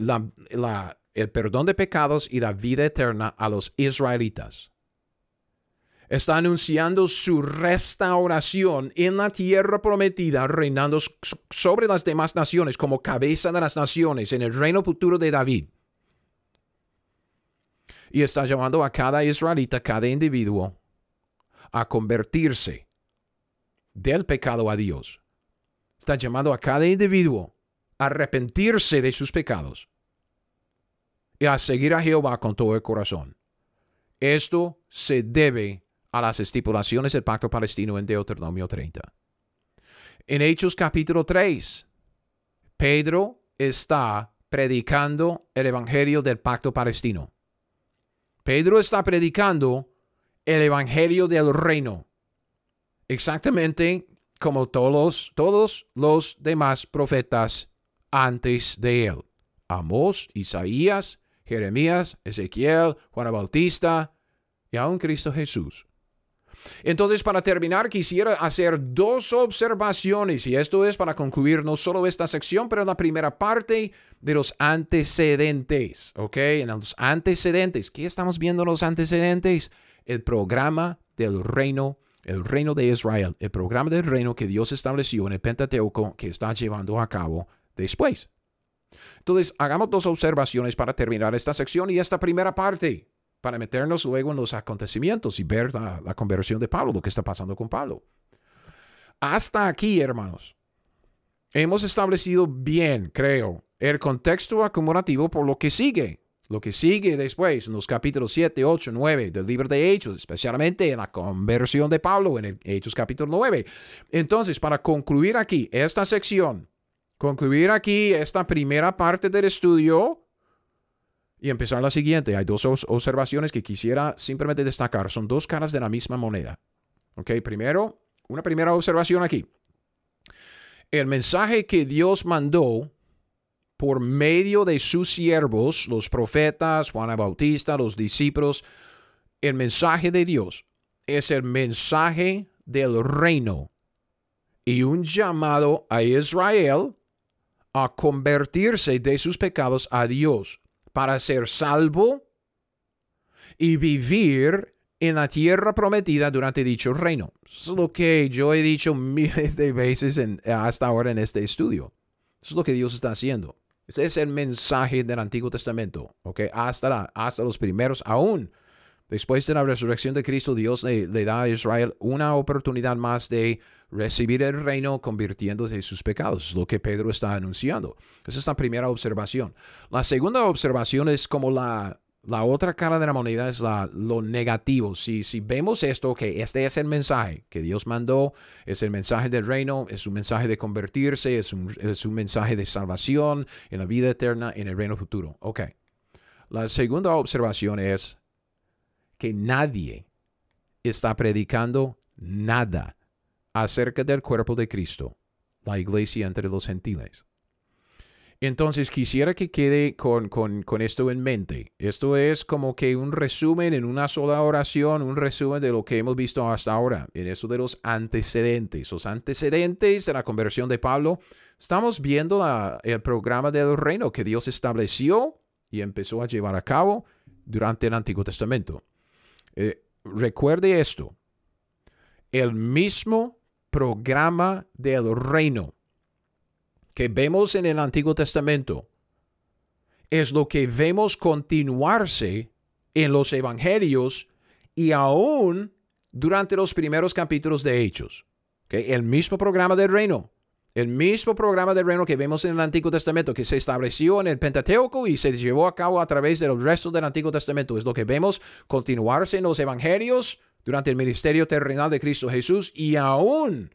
el perdón de pecados y la vida eterna a los israelitas está anunciando su restauración en la tierra prometida, reinando sobre las demás naciones como cabeza de las naciones en el reino futuro de David. Y está llamando a cada israelita, cada individuo, a convertirse del pecado a Dios. Está llamando a cada individuo a arrepentirse de sus pecados y a seguir a Jehová con todo el corazón. Esto se debe a las estipulaciones del pacto palestino en Deuteronomio 30. En Hechos capítulo 3, Pedro está predicando el evangelio del pacto palestino. Pedro está predicando el evangelio del reino, exactamente como todos, todos los demás profetas antes de él. Amós, Isaías, Jeremías, Ezequiel, Juan Bautista y aún Cristo Jesús. Entonces, para terminar, quisiera hacer dos observaciones y esto es para concluir no solo esta sección, pero la primera parte de los antecedentes, ¿ok? En los antecedentes, ¿qué estamos viendo en los antecedentes? El programa del reino, el reino de Israel, el programa del reino que Dios estableció en el Pentateuco que está llevando a cabo después. Entonces, hagamos dos observaciones para terminar esta sección y esta primera parte para meternos luego en los acontecimientos y ver la, conversión de Pablo, lo que está pasando con Pablo. Hasta aquí, hermanos, hemos establecido bien, creo, el contexto acumulativo por lo que sigue. Lo que sigue después en los capítulos 7, 8, 9 del libro de Hechos, especialmente en la conversión de Pablo en el Hechos capítulo 9. Entonces, para concluir aquí esta sección, concluir aquí esta primera parte del estudio, y empezar la siguiente. Hay dos observaciones que quisiera simplemente destacar. Son dos caras de la misma moneda. Ok, primero, una primera observación aquí. El mensaje que Dios mandó por medio de sus siervos, los profetas, Juan Bautista, los discípulos, el mensaje de Dios es el mensaje del reino y un llamado a Israel a convertirse de sus pecados a Dios para ser salvo y vivir en la tierra prometida durante dicho reino. Es lo que yo he dicho miles de veces hasta ahora en este estudio. Es lo que Dios está haciendo. Ese es el mensaje del Antiguo Testamento, ¿ok? Hasta, hasta los primeros, aún después de la resurrección de Cristo, Dios le, da a Israel una oportunidad más de recibir el reino convirtiéndose en sus pecados. Lo que Pedro está anunciando. Esa es la primera observación. La segunda observación es como la, la otra cara de la moneda es la, lo negativo. Si, si vemos esto, que este es el mensaje que Dios mandó, es el mensaje del reino, es un mensaje de convertirse, es un, es un mensaje de salvación en la vida eterna, en el reino futuro. Ok. La segunda observación es que nadie está predicando nada acerca del cuerpo de Cristo, la iglesia entre los gentiles. Entonces quisiera que quede con, esto en mente. Esto es como que un resumen en una sola oración, un resumen de lo que hemos visto hasta ahora, en eso de los antecedentes. Los antecedentes de la conversión de Pablo. Estamos viendo el programa del reino que Dios estableció y empezó a llevar a cabo durante el Antiguo Testamento. Eh, recuerde esto. El mismo programa del reino que vemos en el Antiguo Testamento es lo que vemos continuarse en los evangelios y aún durante los primeros capítulos de Hechos. El mismo programa del reino, el mismo programa del reino que vemos en el Antiguo Testamento, que se estableció en el Pentateuco y se llevó a cabo a través del resto del Antiguo Testamento, es lo que vemos continuarse en los evangelios durante el ministerio terrenal de Cristo Jesús y aún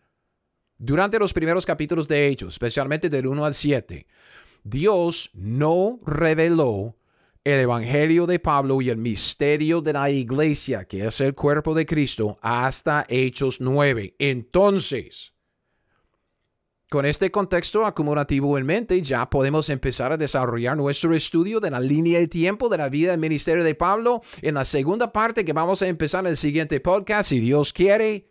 durante los primeros capítulos de Hechos, especialmente del 1 al 7, Dios no reveló el Evangelio de Pablo y el misterio de la iglesia, que es el cuerpo de Cristo, hasta Hechos 9. Entonces, con este contexto acumulativo en mente, ya podemos empezar a desarrollar nuestro estudio de la línea de tiempo de la vida del ministerio de Pablo en la segunda parte que vamos a empezar en el siguiente podcast, si Dios quiere.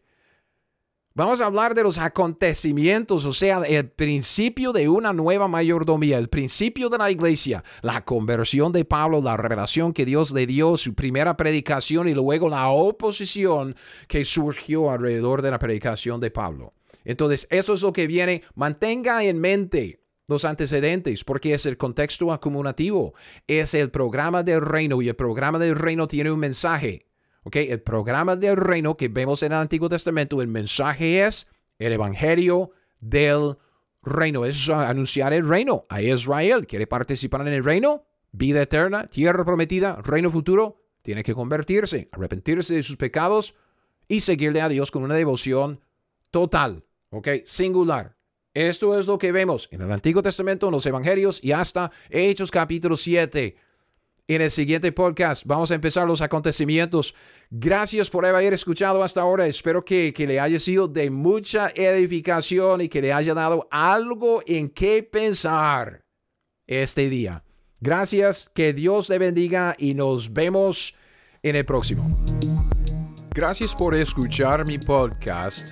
Vamos a hablar de los acontecimientos, o sea, el principio de una nueva mayordomía, el principio de la iglesia, la conversión de Pablo, la revelación que Dios le dio, su primera predicación y luego la oposición que surgió alrededor de la predicación de Pablo. Entonces, eso es lo que viene. Mantenga en mente los antecedentes, porque es el contexto acumulativo, es el programa del reino y el programa del reino tiene un mensaje. El programa del reino que vemos en el Antiguo Testamento, el mensaje es el evangelio del reino. Es anunciar el reino a Israel. ¿Quiere participar en el reino? Vida eterna, tierra prometida, reino futuro. Tiene que convertirse, arrepentirse de sus pecados y seguirle a Dios con una devoción total, ¿ok? Singular. Esto es lo que vemos en el Antiguo Testamento, en los Evangelios y hasta Hechos capítulo 7 en el siguiente podcast. Vamos a empezar los acontecimientos. Gracias por haber escuchado hasta ahora. Espero que, que, le haya sido de mucha edificación y que le haya dado algo en qué pensar este día. Gracias, que Dios le bendiga y nos vemos en el próximo. Gracias por escuchar mi podcast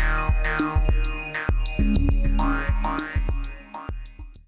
Música